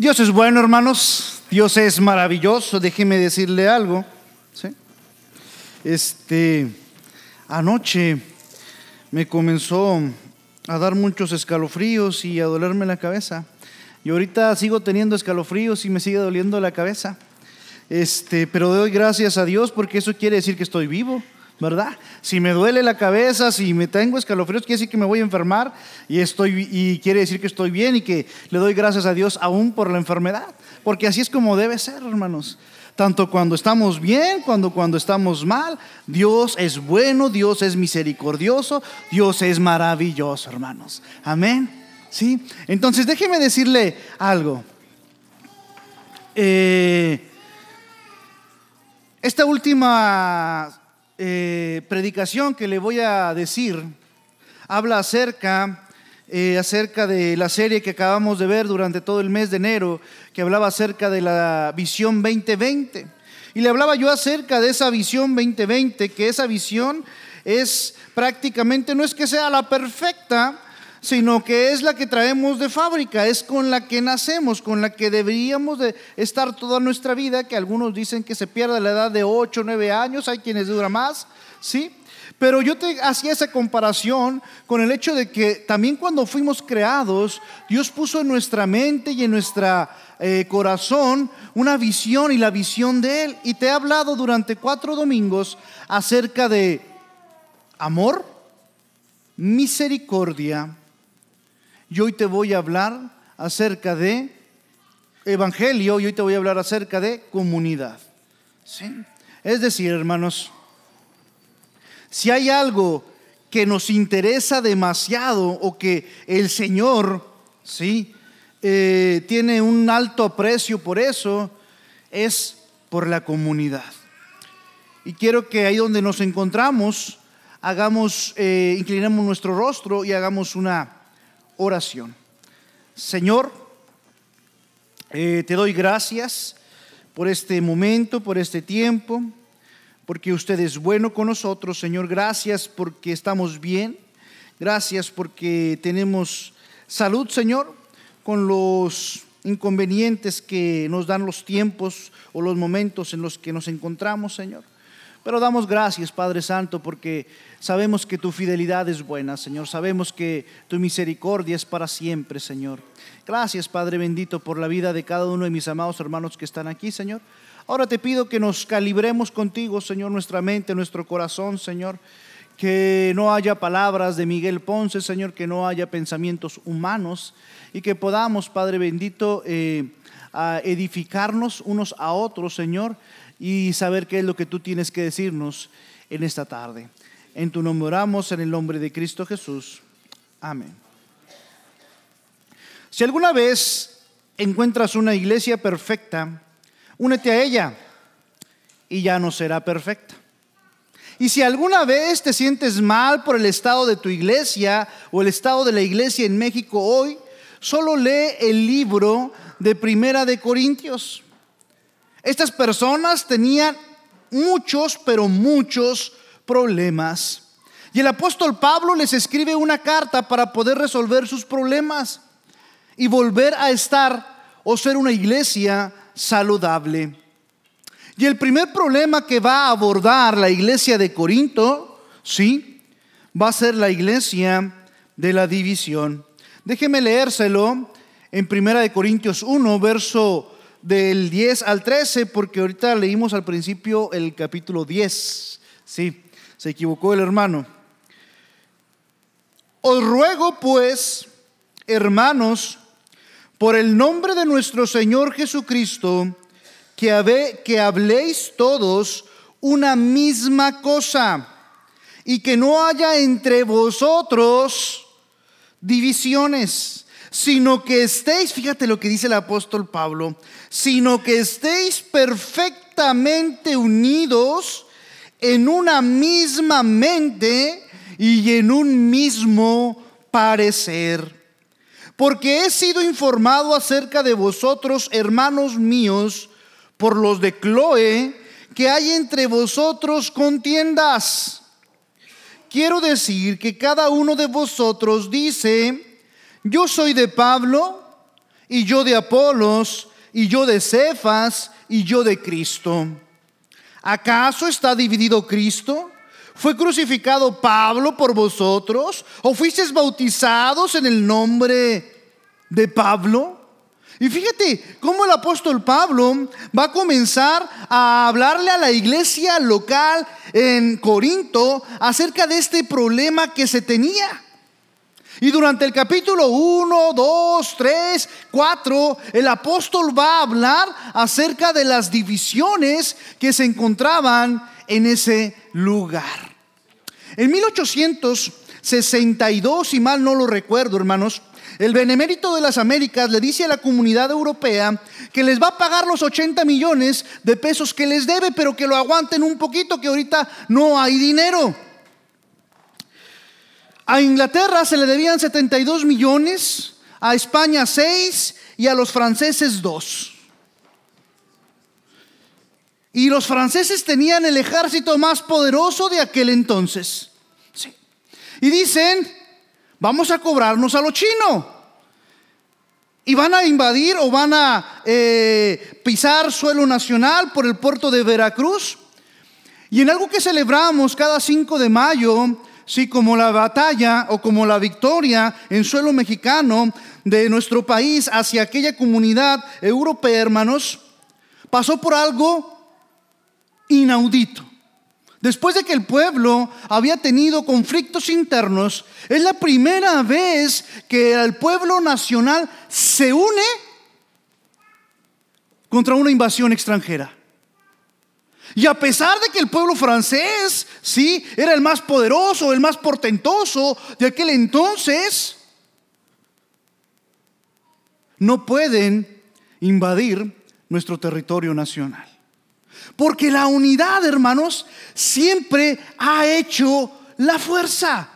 Dios es bueno, hermanos. Dios es maravilloso. Déjeme decirle algo. ¿sí? Este, anoche me comenzó a dar muchos escalofríos y a dolerme la cabeza. Y ahorita sigo teniendo escalofríos y me sigue doliendo la cabeza. Este, pero doy gracias a Dios porque eso quiere decir que estoy vivo. ¿Verdad? Si me duele la cabeza, si me tengo escalofríos, quiere decir que me voy a enfermar y, estoy, y quiere decir que estoy bien y que le doy gracias a Dios aún por la enfermedad. Porque así es como debe ser, hermanos. Tanto cuando estamos bien, cuando cuando estamos mal, Dios es bueno, Dios es misericordioso, Dios es maravilloso, hermanos. Amén. ¿Sí? Entonces déjeme decirle algo. Eh, esta última eh, predicación que le voy a decir habla acerca, eh, acerca de la serie que acabamos de ver durante todo el mes de enero, que hablaba acerca de la visión 2020. Y le hablaba yo acerca de esa visión 2020, que esa visión es prácticamente, no es que sea la perfecta, sino que es la que traemos de fábrica, es con la que nacemos, con la que deberíamos de estar toda nuestra vida, que algunos dicen que se pierde la edad de 8 o 9 años, hay quienes dura más, ¿sí? Pero yo te hacía esa comparación con el hecho de que también cuando fuimos creados, Dios puso en nuestra mente y en nuestro eh, corazón una visión y la visión de Él. Y te he hablado durante cuatro domingos acerca de amor, misericordia, y hoy te voy a hablar acerca de evangelio y hoy te voy a hablar acerca de comunidad. ¿Sí? Es decir, hermanos, si hay algo que nos interesa demasiado o que el Señor, ¿sí? Eh, tiene un alto aprecio por eso, es por la comunidad. Y quiero que ahí donde nos encontramos, hagamos, eh, inclinemos nuestro rostro y hagamos una oración. Señor, eh, te doy gracias por este momento, por este tiempo, porque usted es bueno con nosotros, Señor. Gracias porque estamos bien. Gracias porque tenemos salud, Señor, con los inconvenientes que nos dan los tiempos o los momentos en los que nos encontramos, Señor. Pero damos gracias, Padre Santo, porque sabemos que tu fidelidad es buena, Señor. Sabemos que tu misericordia es para siempre, Señor. Gracias, Padre bendito, por la vida de cada uno de mis amados hermanos que están aquí, Señor. Ahora te pido que nos calibremos contigo, Señor, nuestra mente, nuestro corazón, Señor. Que no haya palabras de Miguel Ponce, Señor, que no haya pensamientos humanos y que podamos, Padre bendito, eh, edificarnos unos a otros, Señor, y saber qué es lo que tú tienes que decirnos en esta tarde. En tu nombre oramos, en el nombre de Cristo Jesús. Amén. Si alguna vez encuentras una iglesia perfecta, únete a ella y ya no será perfecta. Y si alguna vez te sientes mal por el estado de tu iglesia o el estado de la iglesia en México hoy, solo lee el libro de Primera de Corintios. Estas personas tenían muchos, pero muchos problemas. Y el apóstol Pablo les escribe una carta para poder resolver sus problemas y volver a estar o ser una iglesia saludable. Y el primer problema que va a abordar la iglesia de Corinto, sí, va a ser la iglesia de la división. Déjeme leérselo en Primera de Corintios 1, verso del 10 al 13, porque ahorita leímos al principio el capítulo 10. Sí, se equivocó el hermano. Os ruego pues, hermanos, por el nombre de nuestro Señor Jesucristo, que, que habléis todos una misma cosa y que no haya entre vosotros divisiones sino que estéis, fíjate lo que dice el apóstol Pablo, sino que estéis perfectamente unidos en una misma mente y en un mismo parecer. Porque he sido informado acerca de vosotros, hermanos míos, por los de Chloe, que hay entre vosotros contiendas. Quiero decir que cada uno de vosotros dice, yo soy de Pablo y yo de Apolos, y yo de Cefas, y yo de Cristo. ¿Acaso está dividido Cristo? ¿Fue crucificado Pablo por vosotros? ¿O fuisteis bautizados en el nombre de Pablo? Y fíjate cómo el apóstol Pablo va a comenzar a hablarle a la iglesia local en Corinto acerca de este problema que se tenía. Y durante el capítulo 1, 2, 3, 4, el apóstol va a hablar acerca de las divisiones que se encontraban en ese lugar. En 1862, si mal no lo recuerdo, hermanos, el Benemérito de las Américas le dice a la comunidad europea que les va a pagar los 80 millones de pesos que les debe, pero que lo aguanten un poquito, que ahorita no hay dinero. A Inglaterra se le debían 72 millones, a España 6 y a los franceses 2. Y los franceses tenían el ejército más poderoso de aquel entonces. Y dicen, vamos a cobrarnos a lo chino. Y van a invadir o van a eh, pisar suelo nacional por el puerto de Veracruz. Y en algo que celebramos cada 5 de mayo, sí, como la batalla o como la victoria en suelo mexicano de nuestro país hacia aquella comunidad europea, hermanos, pasó por algo inaudito. Después de que el pueblo había tenido conflictos internos, es la primera vez que el pueblo nacional se une contra una invasión extranjera. Y a pesar de que el pueblo francés, sí, era el más poderoso, el más portentoso de aquel entonces, no pueden invadir nuestro territorio nacional. Porque la unidad, hermanos, siempre ha hecho la fuerza.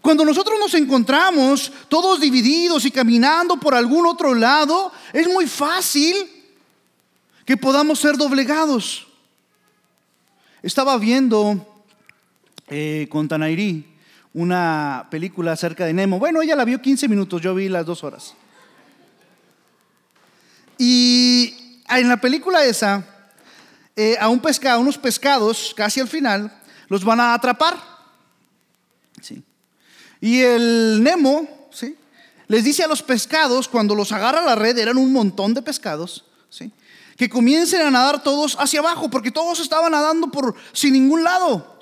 Cuando nosotros nos encontramos todos divididos y caminando por algún otro lado, es muy fácil que podamos ser doblegados. Estaba viendo eh, con Tanairi una película acerca de Nemo. Bueno, ella la vio 15 minutos, yo vi las dos horas. Y en la película esa, eh, a un pescado, unos pescados, casi al final, los van a atrapar. ¿sí? Y el Nemo ¿sí? les dice a los pescados, cuando los agarra la red, eran un montón de pescados, ¿sí? Que comiencen a nadar todos hacia abajo, porque todos estaban nadando por sin ningún lado.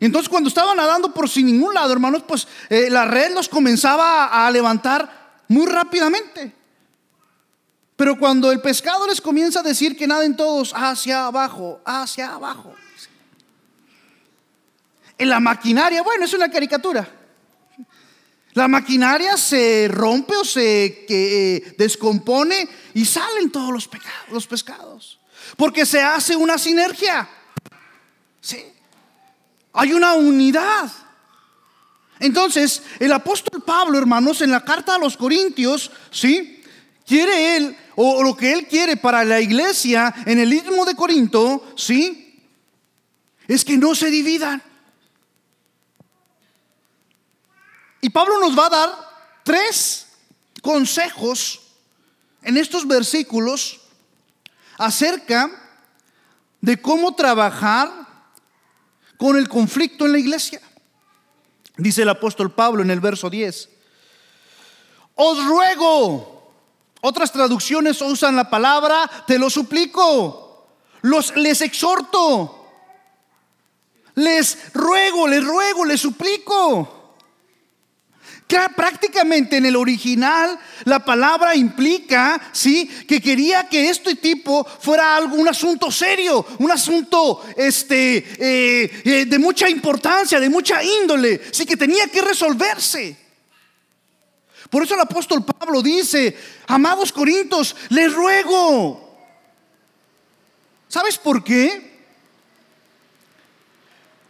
Entonces cuando estaban nadando por sin ningún lado, hermanos, pues eh, la red los comenzaba a levantar muy rápidamente. Pero cuando el pescado les comienza a decir que naden todos hacia abajo, hacia abajo. En la maquinaria, bueno, es una caricatura. La maquinaria se rompe o se eh, descompone y salen todos los, los pescados. Porque se hace una sinergia. ¿Sí? Hay una unidad. Entonces, el apóstol Pablo, hermanos, en la carta a los Corintios, ¿sí? Quiere él o lo que Él quiere para la iglesia en el istmo de Corinto, ¿sí? Es que no se dividan. Y Pablo nos va a dar tres consejos en estos versículos acerca de cómo trabajar con el conflicto en la iglesia. Dice el apóstol Pablo en el verso 10. Os ruego, otras traducciones usan la palabra, te lo suplico, los, les exhorto, les ruego, les ruego, les suplico. Prácticamente en el original la palabra implica, sí, que quería que este tipo fuera algo, un asunto serio, un asunto, este, eh, eh, de mucha importancia, de mucha índole, sí que tenía que resolverse. Por eso el apóstol Pablo dice, amados Corintios, les ruego. ¿Sabes por qué?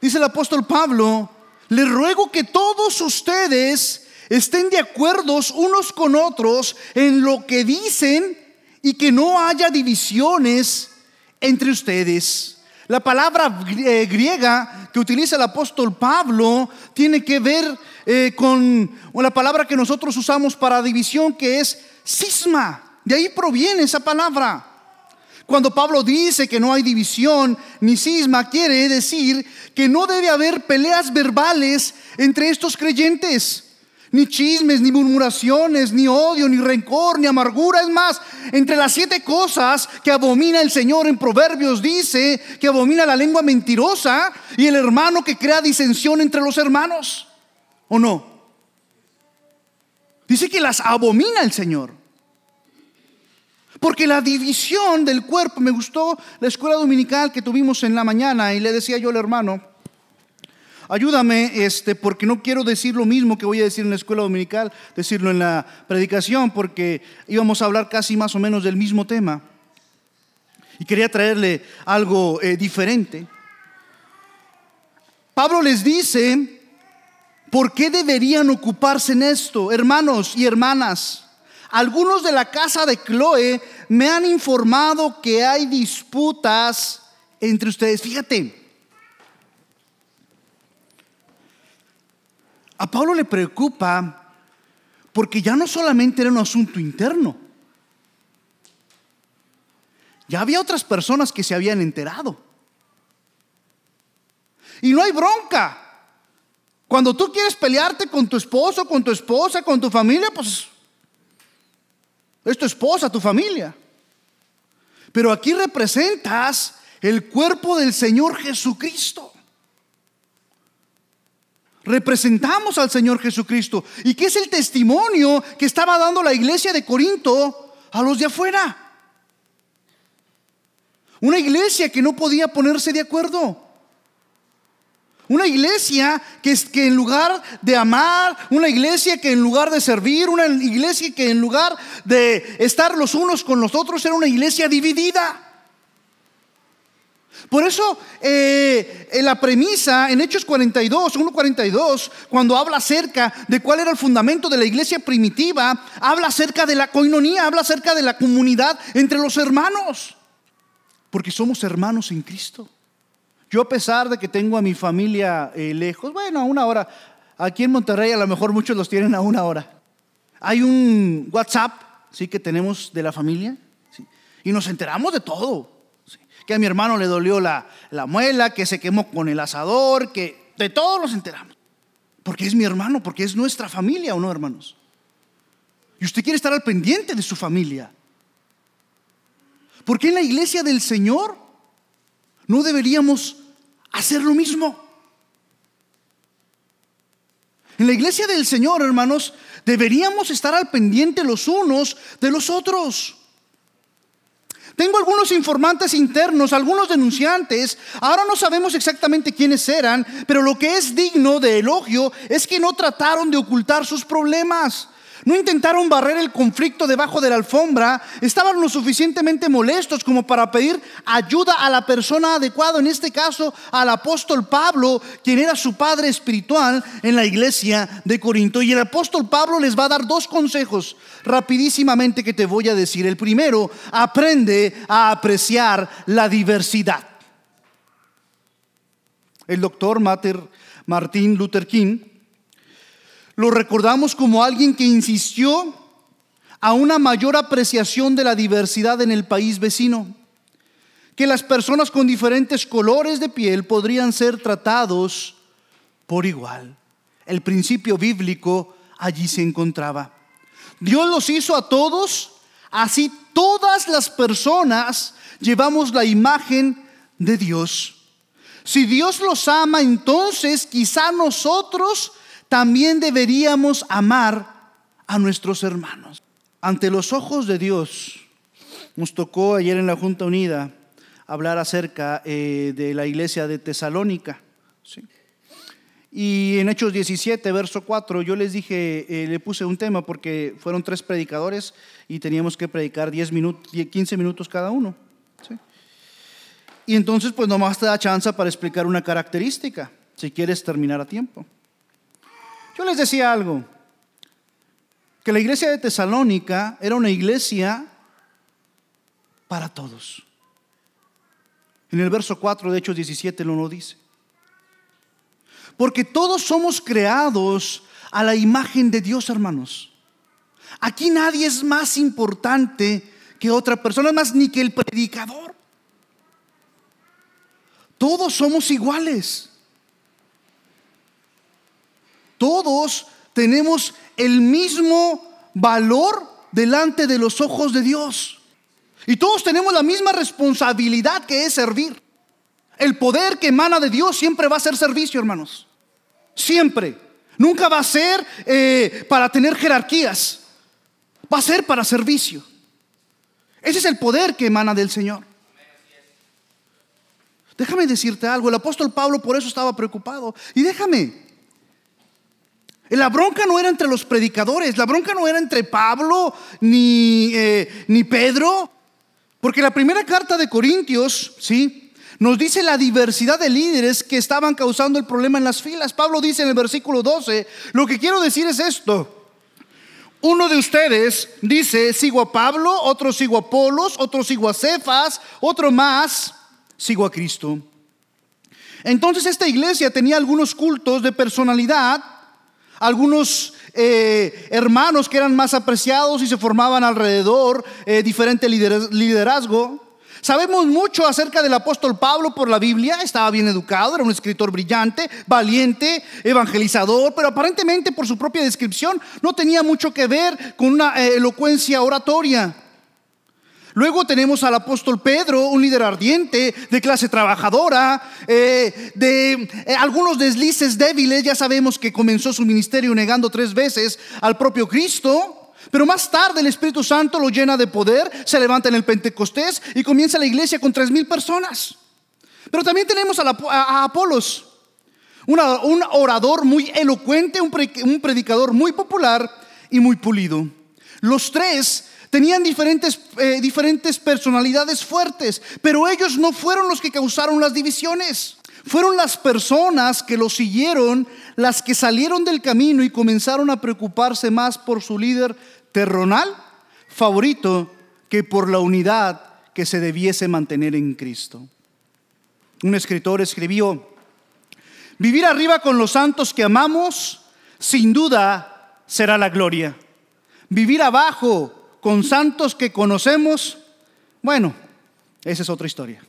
Dice el apóstol Pablo, les ruego que todos ustedes estén de acuerdo unos con otros en lo que dicen y que no haya divisiones entre ustedes. La palabra eh, griega que utiliza el apóstol Pablo tiene que ver eh, con la palabra que nosotros usamos para división, que es cisma. De ahí proviene esa palabra. Cuando Pablo dice que no hay división ni cisma, quiere decir que no debe haber peleas verbales entre estos creyentes. Ni chismes, ni murmuraciones, ni odio, ni rencor, ni amargura. Es más, entre las siete cosas que abomina el Señor en Proverbios dice que abomina la lengua mentirosa y el hermano que crea disensión entre los hermanos. ¿O no? Dice que las abomina el Señor. Porque la división del cuerpo, me gustó la escuela dominical que tuvimos en la mañana y le decía yo al hermano, Ayúdame, este, porque no quiero decir lo mismo que voy a decir en la escuela dominical, decirlo en la predicación, porque íbamos a hablar casi más o menos del mismo tema. Y quería traerle algo eh, diferente. Pablo les dice, ¿por qué deberían ocuparse en esto, hermanos y hermanas? Algunos de la casa de Chloe me han informado que hay disputas entre ustedes. Fíjate, A Pablo le preocupa porque ya no solamente era un asunto interno, ya había otras personas que se habían enterado. Y no hay bronca. Cuando tú quieres pelearte con tu esposo, con tu esposa, con tu familia, pues es tu esposa, tu familia. Pero aquí representas el cuerpo del Señor Jesucristo representamos al Señor Jesucristo y que es el testimonio que estaba dando la iglesia de Corinto a los de afuera. Una iglesia que no podía ponerse de acuerdo. Una iglesia que, que en lugar de amar, una iglesia que en lugar de servir, una iglesia que en lugar de estar los unos con los otros era una iglesia dividida. Por eso eh, en la premisa en Hechos 42, 1.42, cuando habla acerca de cuál era el fundamento de la iglesia primitiva, habla acerca de la coinonía, habla acerca de la comunidad entre los hermanos, porque somos hermanos en Cristo. Yo a pesar de que tengo a mi familia eh, lejos, bueno, a una hora, aquí en Monterrey a lo mejor muchos los tienen a una hora. Hay un WhatsApp, sí, que tenemos de la familia, y nos enteramos de todo que a mi hermano le dolió la, muela, que se quemó con el asador, que de todo nos enteramos. Porque es mi hermano, porque es nuestra familia, ¿o no, hermanos? Y usted quiere estar al pendiente de su familia. Porque en la iglesia del Señor no deberíamos hacer lo mismo? En la iglesia del Señor, hermanos, deberíamos estar al pendiente los unos de los otros. Tengo algunos informantes internos, algunos denunciantes. Ahora no sabemos exactamente quiénes eran, pero lo que es digno de elogio es que no trataron de ocultar sus problemas. No intentaron barrer el conflicto debajo de la alfombra, estaban lo suficientemente molestos como para pedir ayuda a la persona adecuada, en este caso al apóstol Pablo, quien era su padre espiritual en la iglesia de Corinto. Y el apóstol Pablo les va a dar dos consejos rapidísimamente que te voy a decir. El primero, aprende a apreciar la diversidad. El doctor Martin Luther King lo recordamos como alguien que insistió a una mayor apreciación de la diversidad en el país vecino, que las personas con diferentes colores de piel podrían ser tratados por igual. El principio bíblico allí se encontraba. Dios los hizo a todos, así todas las personas llevamos la imagen de Dios. Si Dios los ama, entonces quizá nosotros también deberíamos amar a nuestros hermanos. Ante los ojos de Dios, nos tocó ayer en la Junta Unida hablar acerca eh, de la iglesia de Tesalónica. Y en Hechos 17, verso 4, yo les dije, eh, le puse un tema porque fueron tres predicadores y teníamos que predicar 10 minutos, 15 minutos cada uno. Y entonces, pues nomás te da chance para explicar una característica, si quieres terminar a tiempo. Yo les decía algo, que la iglesia de Tesalónica era una iglesia para todos. En el verso 4 de Hechos 17 lo no dice. Porque todos somos creados a la imagen de Dios, hermanos. Aquí nadie es más importante que otra persona, más ni que el predicador. Todos somos iguales. Todos tenemos el mismo valor delante de los ojos de Dios. Y todos tenemos la misma responsabilidad que es servir. El poder que emana de Dios siempre va a ser servicio, hermanos. Siempre. Nunca va a ser eh, para tener jerarquías. Va a ser para servicio. Ese es el poder que emana del Señor. Déjame decirte algo, el apóstol Pablo por eso estaba preocupado. Y déjame, la bronca no era entre los predicadores, la bronca no era entre Pablo ni, eh, ni Pedro, porque la primera carta de Corintios, ¿sí? Nos dice la diversidad de líderes que estaban causando el problema en las filas. Pablo dice en el versículo 12, lo que quiero decir es esto. Uno de ustedes dice, sigo a Pablo, otro sigo a Apolos, otro sigo a Cefas, otro más, sigo a Cristo. Entonces esta iglesia tenía algunos cultos de personalidad, algunos eh, hermanos que eran más apreciados y se formaban alrededor eh, diferente liderazgo. Sabemos mucho acerca del apóstol Pablo por la Biblia, estaba bien educado, era un escritor brillante, valiente, evangelizador, pero aparentemente por su propia descripción no tenía mucho que ver con una eh, elocuencia oratoria. Luego tenemos al apóstol Pedro, un líder ardiente, de clase trabajadora, eh, de eh, algunos deslices débiles. Ya sabemos que comenzó su ministerio negando tres veces al propio Cristo. Pero más tarde el Espíritu Santo lo llena de poder, se levanta en el Pentecostés y comienza la iglesia con tres mil personas. Pero también tenemos a, Apolos, un orador muy elocuente, un, un predicador muy popular y muy pulido. Los tres tenían diferentes, eh, diferentes personalidades fuertes, pero ellos no fueron los que causaron las divisiones. Fueron las personas que lo siguieron las que salieron del camino y comenzaron a preocuparse más por su líder terronal favorito que por la unidad que se debiese mantener en Cristo. Un escritor escribió, vivir arriba con los santos que amamos, sin duda será la gloria. Vivir abajo con santos que conocemos, bueno, esa es otra historia.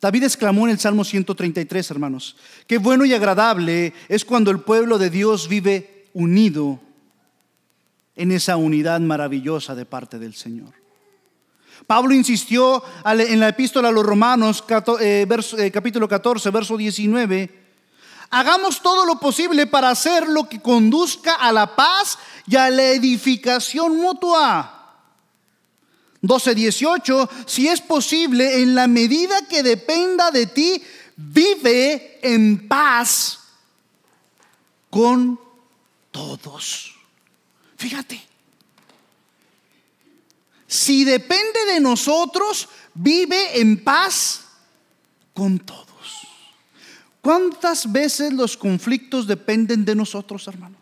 David exclamó en el Salmo 133, hermanos, qué bueno y agradable es cuando el pueblo de Dios vive unido en esa unidad maravillosa de parte del Señor. Pablo insistió en la epístola a los Romanos, eh, eh, capítulo 14, verso 19, hagamos todo lo posible para hacer lo que conduzca a la paz y a la edificación mutua. 12.18, si es posible, en la medida que dependa de ti, vive en paz con todos. Fíjate, si depende de nosotros, vive en paz con todos. ¿Cuántas veces los conflictos dependen de nosotros, hermanos?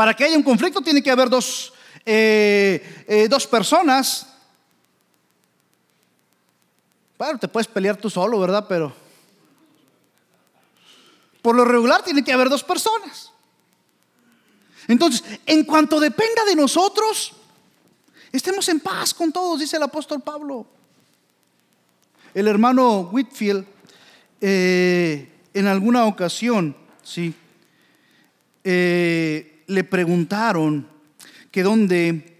Para que haya un conflicto tiene que haber dos, eh, eh, dos personas. Bueno, te puedes pelear tú solo, ¿verdad? Pero por lo regular tiene que haber dos personas. Entonces, en cuanto dependa de nosotros, estemos en paz con todos, dice el apóstol Pablo. El hermano Whitfield, eh, en alguna ocasión, sí, le preguntaron que dónde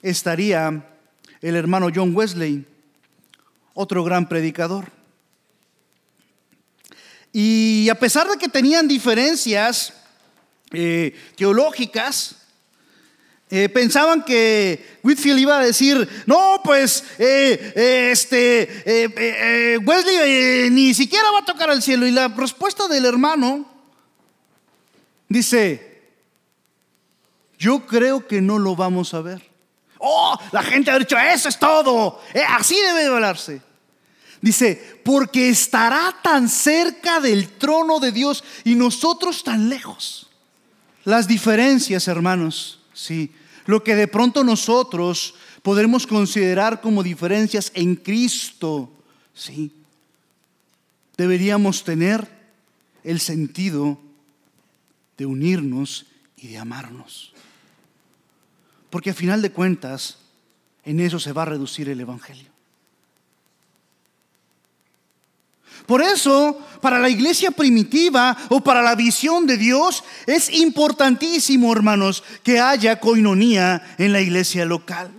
estaría el hermano John Wesley, otro gran predicador. Y a pesar de que tenían diferencias eh, teológicas, eh, pensaban que Whitfield iba a decir, no, pues eh, este, Wesley ni siquiera va a tocar al cielo. Y la respuesta del hermano dice, yo creo que no lo vamos a ver. Oh, la gente ha dicho, eso es todo, así debe de hablarse. Dice, porque estará tan cerca del trono de Dios y nosotros tan lejos. Las diferencias, hermanos, sí, lo que de pronto nosotros podremos considerar como diferencias en Cristo, sí, deberíamos tener el sentido de unirnos y de amarnos. Porque a final de cuentas, en eso se va a reducir el Evangelio. Por eso, para la iglesia primitiva o para la visión de Dios, es importantísimo, hermanos, que haya coinonía en la iglesia local.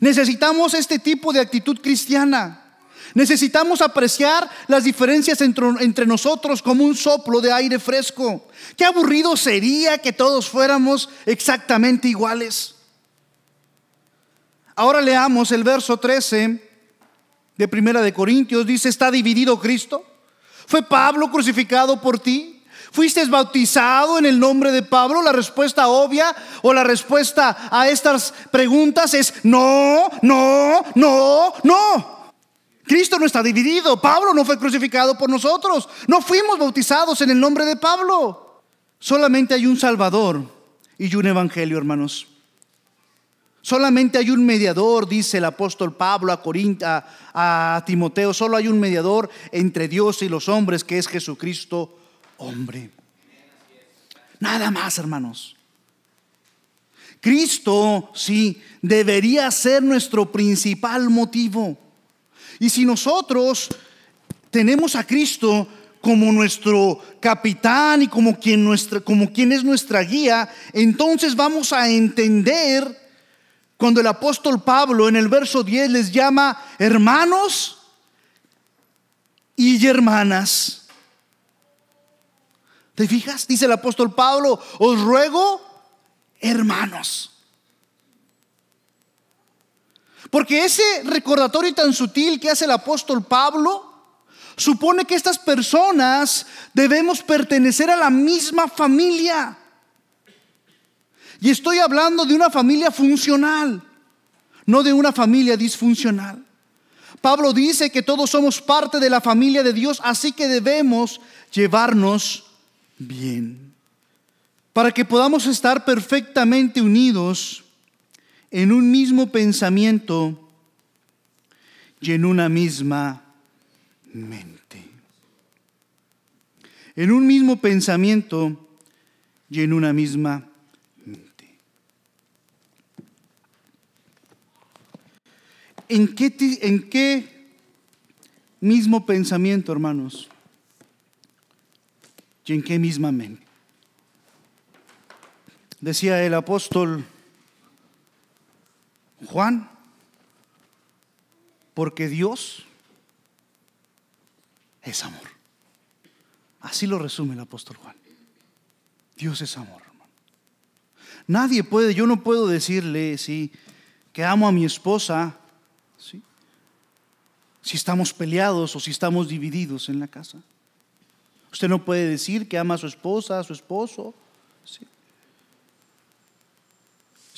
Necesitamos este tipo de actitud cristiana. Necesitamos apreciar las diferencias entre, nosotros como un soplo de aire fresco. Qué aburrido sería que todos fuéramos exactamente iguales. Ahora leamos el verso 13 de Primera de Corintios. Dice, ¿está dividido Cristo? ¿Fue Pablo crucificado por ti? ¿Fuiste bautizado en el nombre de Pablo? La respuesta obvia o la respuesta a estas preguntas es no, no, no, no. Cristo no está dividido. Pablo no fue crucificado por nosotros. No fuimos bautizados en el nombre de Pablo. Solamente hay un Salvador y un Evangelio, hermanos. Solamente hay un mediador, dice el apóstol Pablo a, Corinta, a Timoteo. Solo hay un mediador entre Dios y los hombres, que es Jesucristo, hombre. Nada más, hermanos. Cristo, sí, debería ser nuestro principal motivo. Y si nosotros tenemos a Cristo como nuestro capitán y como quien, nuestra, como quien es nuestra guía, entonces vamos a entender cuando el apóstol Pablo en el verso 10 les llama hermanos y hermanas. ¿Te fijas? Dice el apóstol Pablo, os ruego hermanos. Porque ese recordatorio tan sutil que hace el apóstol Pablo supone que estas personas debemos pertenecer a la misma familia. Y estoy hablando de una familia funcional, no de una familia disfuncional. Pablo dice que todos somos parte de la familia de Dios, así que debemos llevarnos bien. Para que podamos estar perfectamente unidos en un mismo pensamiento y en una misma mente. En un mismo pensamiento y en una misma mente. ¿En qué, en qué mismo pensamiento, hermanos? ¿Y en qué misma mente? Decía el apóstol Juan, porque Dios es amor. Así lo resume el apóstol Juan. Dios es amor. Nadie puede, yo no puedo decirle, sí, que amo a mi esposa, ¿sí? si estamos peleados o si estamos divididos en la casa. Usted no puede decir que ama a su esposa, a su esposo, ¿sí?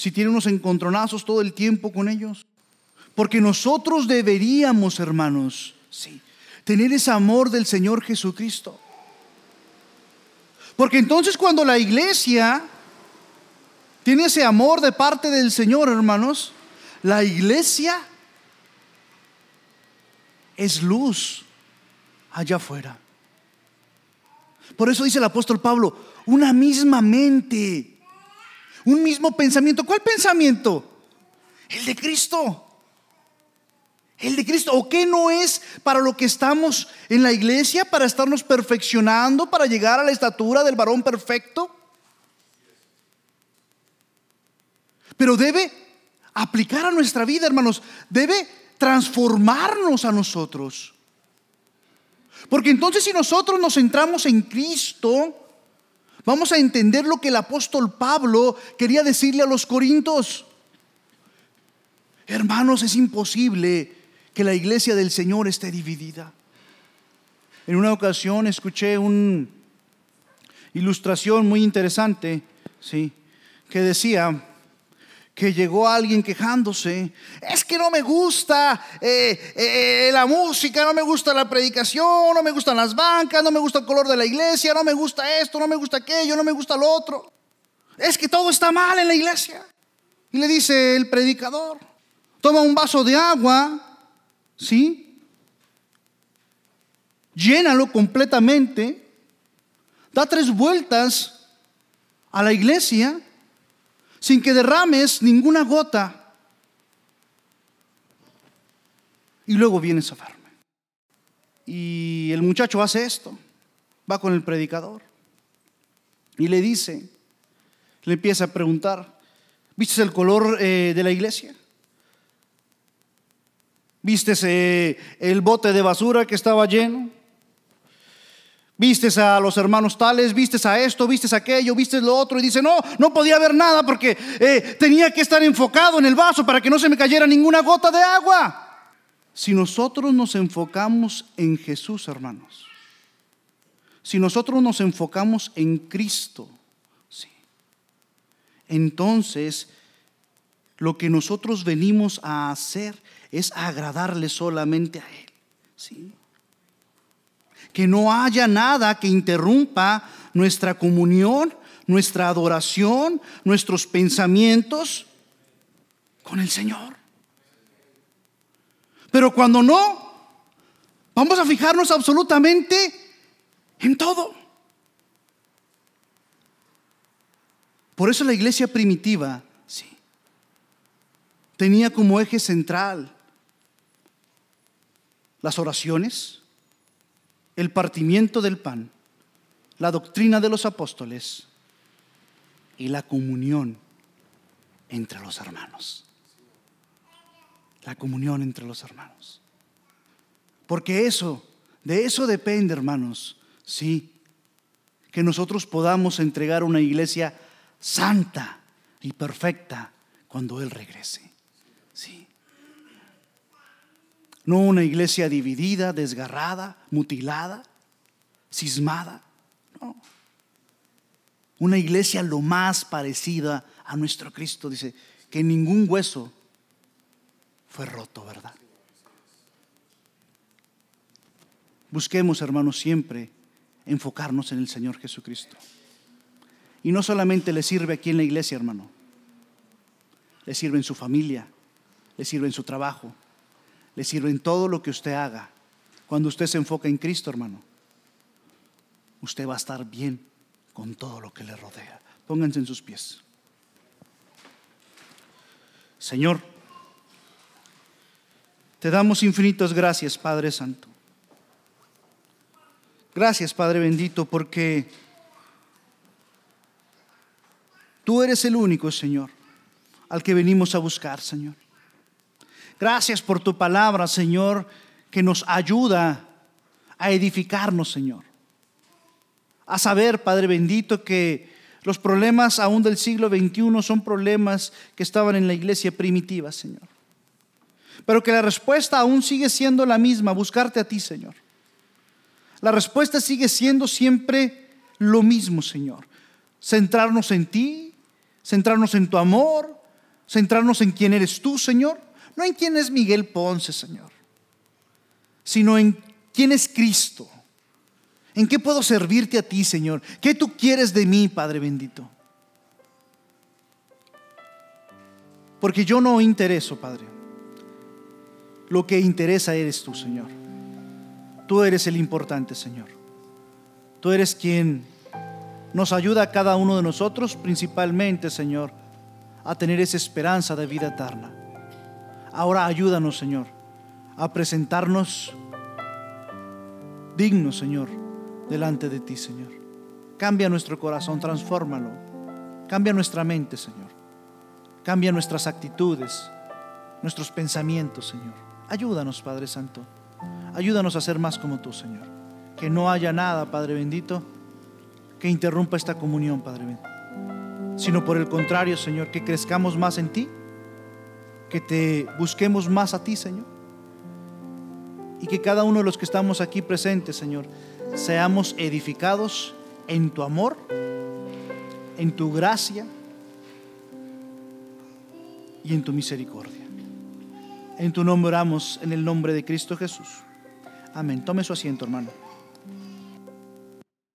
Si tiene unos encontronazos todo el tiempo con ellos? Porque nosotros deberíamos, hermanos, sí, tener ese amor del Señor Jesucristo. Porque entonces cuando la iglesia tiene ese amor de parte del Señor, hermanos, la iglesia es luz allá afuera. Por eso dice el apóstol Pablo, una misma mente un mismo pensamiento. ¿Cuál pensamiento? El de Cristo. El de Cristo. ¿O qué no es para lo que estamos en la iglesia? Para estarnos perfeccionando, para llegar a la estatura del varón perfecto. Pero debe aplicar a nuestra vida, hermanos. Debe transformarnos a nosotros. Porque entonces si nosotros nos centramos en Cristo, Vamos a entender lo que el apóstol Pablo quería decirle a los corintos. Hermanos, es imposible que la iglesia del Señor esté dividida. En una ocasión escuché una ilustración muy interesante, ¿sí? que decía, que llegó alguien quejándose. Es que no me gusta eh, eh, la música, no me gusta la predicación, no me gustan las bancas, no me gusta el color de la iglesia, no me gusta esto, no me gusta aquello, no me gusta lo otro. es que todo está mal en la iglesia. Y le dice el predicador, toma un vaso de agua, ¿sí? Llénalo completamente, da tres vueltas a la iglesia sin que derrames ninguna gota. Y luego vienes a verme. Y el muchacho hace esto, va con el predicador y le dice, le empieza a preguntar, ¿viste el color eh, de la iglesia? ¿Viste eh, el bote de basura que estaba lleno? Vistes a los hermanos tales, vistes a esto, vistes a aquello, vistes lo otro. Y dice, no, no podía ver nada porque eh, tenía que estar enfocado en el vaso para que no se me cayera ninguna gota de agua. Si nosotros nos enfocamos en Jesús, hermanos, si nosotros nos enfocamos en Cristo, sí, entonces lo que nosotros venimos a hacer es agradarle solamente a Él. ¿sí? Que no haya nada que interrumpa nuestra comunión, nuestra adoración, nuestros pensamientos con el Señor. Pero cuando no, vamos a fijarnos absolutamente en todo. Por eso la iglesia primitiva, sí, tenía como eje central las oraciones, el partimiento del pan, la doctrina de los apóstoles y la comunión entre los hermanos. La comunión entre los hermanos. Porque eso, de eso depende, hermanos, sí, que nosotros podamos entregar una iglesia santa y perfecta cuando Él regrese. Sí. No una iglesia dividida, desgarrada, mutilada, cismada. No. Una iglesia lo más parecida a nuestro Cristo. Dice que ningún hueso fue roto, ¿verdad? Busquemos, hermanos, siempre enfocarnos en el Señor Jesucristo. Y no solamente le sirve aquí en la iglesia, hermano. Le sirve en su familia, le sirve en su trabajo, le sirve en todo lo que usted haga. Cuando usted se enfoca en Cristo, hermano, usted va a estar bien con todo lo que le rodea. Pónganse en sus pies. Señor, te damos infinitas gracias, Padre Santo. Gracias, Padre bendito, porque tú eres el único, Señor, al que venimos a buscar, Señor. Gracias por tu palabra, Señor, que nos ayuda a edificarnos, Señor. A saber, Padre bendito, que los problemas aún del siglo XXI son problemas que estaban en la iglesia primitiva, Señor. Pero que la respuesta aún sigue siendo la misma, buscarte a ti, Señor. La respuesta sigue siendo siempre lo mismo, Señor. Centrarnos en ti, centrarnos en tu amor, centrarnos en quién eres tú, Señor no en quién es Miguel Ponce, Señor, sino en quién es Cristo. ¿En qué puedo servirte a ti, Señor? ¿Qué tú quieres de mí, Padre bendito? Porque yo no intereso, Padre. Lo que interesa eres tú, Señor. Tú eres el importante, Señor. Tú eres quien nos ayuda a cada uno de nosotros, principalmente, Señor, a tener esa esperanza de vida eterna. Ahora ayúdanos, Señor, a presentarnos dignos, Señor, delante de ti, Señor. Cambia nuestro corazón, transfórmalo. Cambia nuestra mente, Señor. Cambia nuestras actitudes, nuestros pensamientos, Señor. Ayúdanos, Padre Santo. Ayúdanos a ser más como tú, Señor. Que no haya nada, Padre bendito, que interrumpa esta comunión, Padre bendito. Sino por el contrario, Señor, que crezcamos más en ti que te busquemos más a ti, Señor. Y que cada uno de los que estamos aquí presentes, Señor, seamos edificados en tu amor, en tu gracia y en tu misericordia. En tu nombre oramos, en el nombre de Cristo Jesús. Amén. Tome su asiento, hermano.